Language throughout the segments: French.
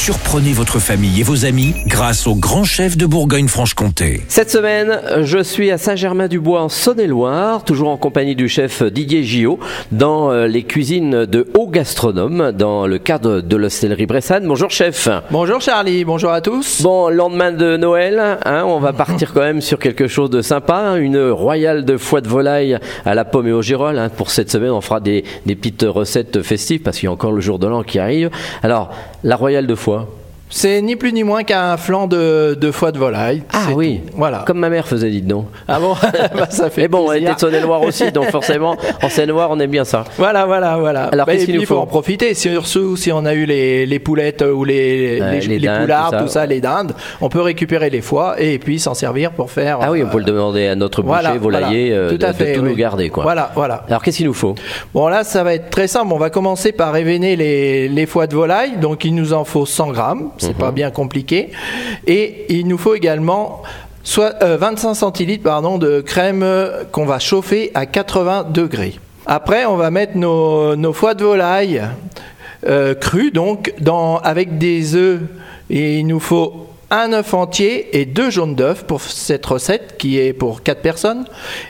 Surprenez votre famille et vos amis grâce au grand chef de Bourgogne-Franche-Comté. Cette semaine, je suis à Saint-Germain-du-Bois en Saône-et-Loire, toujours en compagnie du chef Didier Gillot, dans euh, les cuisines de Haut Gastronome, dans le cadre de l'hostellerie Bressane. Bonjour chef. Bonjour Charlie, bonjour à tous. Bon, lendemain de Noël, hein, on va partir quand même sur quelque chose de sympa, hein, une royale de foie de volaille à la pomme et au girolles. hein. Pour cette semaine, on fera des, des petites recettes festives parce qu'il y a encore le jour de l'an qui arrive. Alors, la royale de foie fois c'est ni plus ni moins qu'un flanc de, de foie de volaille. Ah oui, tout. Voilà. Comme ma mère faisait, dites donc. Ah bon Bah, Ça fait Mais bon, on plaisir. était de Saône-et-Loire aussi, donc forcément, en Seine-et-Loire, on aime bien ça. Voilà, voilà, voilà. Alors, Bah, qu'est-ce qu'il nous il faut faut en profiter. Surtout si on a eu les, les poulettes ou les, Ouais, les, les dindes, poulards, tout ça. tout ça, les dindes, on peut récupérer les foies et puis s'en servir pour faire. Ah oui, on euh, peut le demander à notre boucher, voilà, volailler, voilà. euh, Tout de, à de fait, tout oui. nous garder. Quoi. Voilà, voilà. Alors, qu'est-ce qu'il nous faut? Bon, là, ça va être très simple. On va commencer par évener les, les foies de volaille. Donc, il nous en faut 100 grammes. C'est Mhm. pas bien compliqué. Et il nous faut également soit, euh, 25 centilitres pardon, de crème euh, qu'on va chauffer à 80 degrés. Après, on va mettre nos, nos foies de volaille euh, crus, donc, dans, avec des œufs. Et il nous faut un œuf entier et deux jaunes d'œufs pour cette recette qui est pour 4 personnes.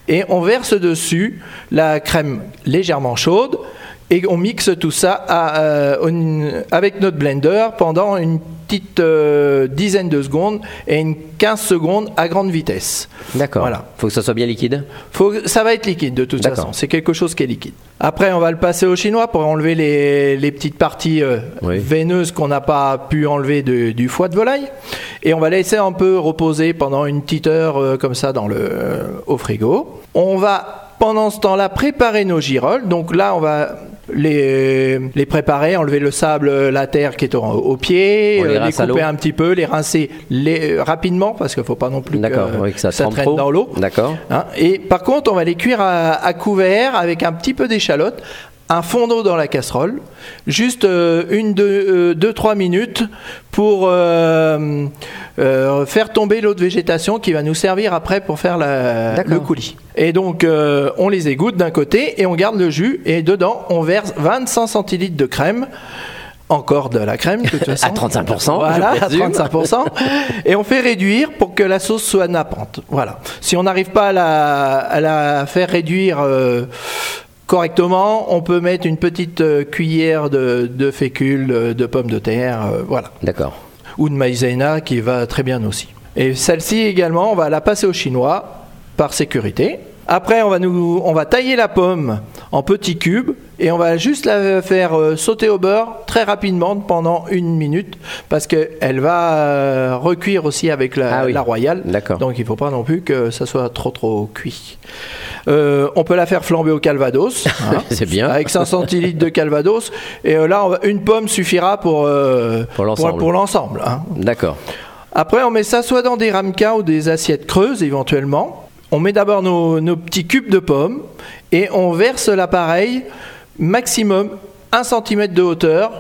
Et on verse dessus la crème légèrement chaude et on mixe tout ça à, euh, une- avec notre blender pendant une petite euh, dizaine de secondes et une 15 secondes à grande vitesse. D'accord. Voilà. faut que ça soit bien liquide Faut, ça va être liquide de toute façon. C'est quelque chose qui est liquide. Après, on va le passer au chinois pour enlever les, les petites parties euh, Oui. veineuses qu'on n'a pas pu enlever de- du foie de volaille. Et on va laisser un peu reposer pendant une petite heure euh, comme ça dans le, euh, au frigo. On va pendant ce temps-là préparer nos girolles. Donc là, on va les, les préparer, enlever le sable, la terre qui est au, au pied, les euh, les couper un petit peu, les rincer les- euh, rapidement parce qu'il ne faut pas non plus que, oui, que ça traîne trop. dans l'eau. D'accord. Hein, et par contre, on va les cuire à, à couvert avec un petit peu d'échalote, un fond d'eau dans la casserole, juste euh, une, deux, euh, deux, trois minutes pour euh, euh, faire tomber l'eau de végétation qui va nous servir après pour faire la- le coulis. Et donc, euh, on les égoutte d'un côté et on garde le jus et dedans, on verse 25 centilitres de crème. Encore de la crème, de toute façon. À 35%, Voilà, à présume. 35%. Et on fait réduire pour que la sauce soit nappante. Voilà. Si on n'arrive pas à la, à la faire réduire euh, correctement, on peut mettre une petite euh, cuillère de, de fécule euh, de pommes de terre. euh, voilà. D'accord. Ou de maïzena qui va très bien aussi. Et celle-ci également, on va la passer au chinois par sécurité. Après, on va, nous, on va tailler la pomme en petits cubes et on va juste la faire euh, sauter au beurre très rapidement pendant une minute parce qu'elle va euh, recuire aussi avec la, Ah oui. la royale. D'accord. Donc il ne faut pas non plus que ça soit trop trop cuit. Euh, on peut la faire flamber au calvados. hein, C'est bien. Avec 5 centilitres de calvados. Et là, on va- une pomme suffira pour, euh, Pour l'ensemble. hein. D'accord. Après, on met ça soit dans des ramequins ou des assiettes creuses éventuellement. On met d'abord nos, nos petits cubes de pommes et on verse l'appareil maximum 1 cm de hauteur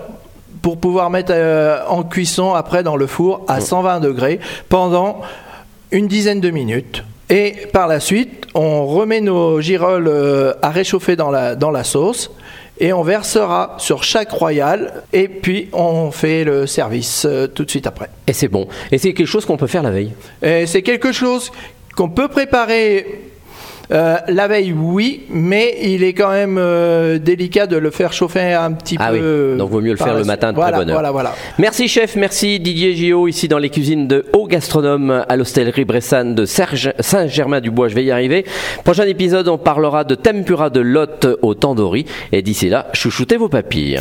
pour pouvoir mettre euh, en cuisson après dans le four à 120 degrés pendant une dizaine de minutes. Et par la suite, on remet nos girolles euh, à réchauffer dans la, dans la sauce et on versera sur chaque royal et puis on fait le service euh, tout de suite après. Et c'est bon. Et c'est quelque chose qu'on peut faire la veille? Et C'est quelque chose qu'on peut préparer euh, la veille, oui, mais il est quand même euh, délicat de le faire chauffer un petit Ah oui, peu. donc vaut mieux le faire le matin de voilà, très bonne heure. Voilà, voilà. Merci chef, merci Didier Gillot ici dans les cuisines de Haut Gastronome à l'hostellerie Bressane de Saint-Germain-du-Bois. Je vais y arriver. Prochain épisode, on parlera de tempura de lotte au tandoori. Et d'ici là, chouchoutez vos papilles.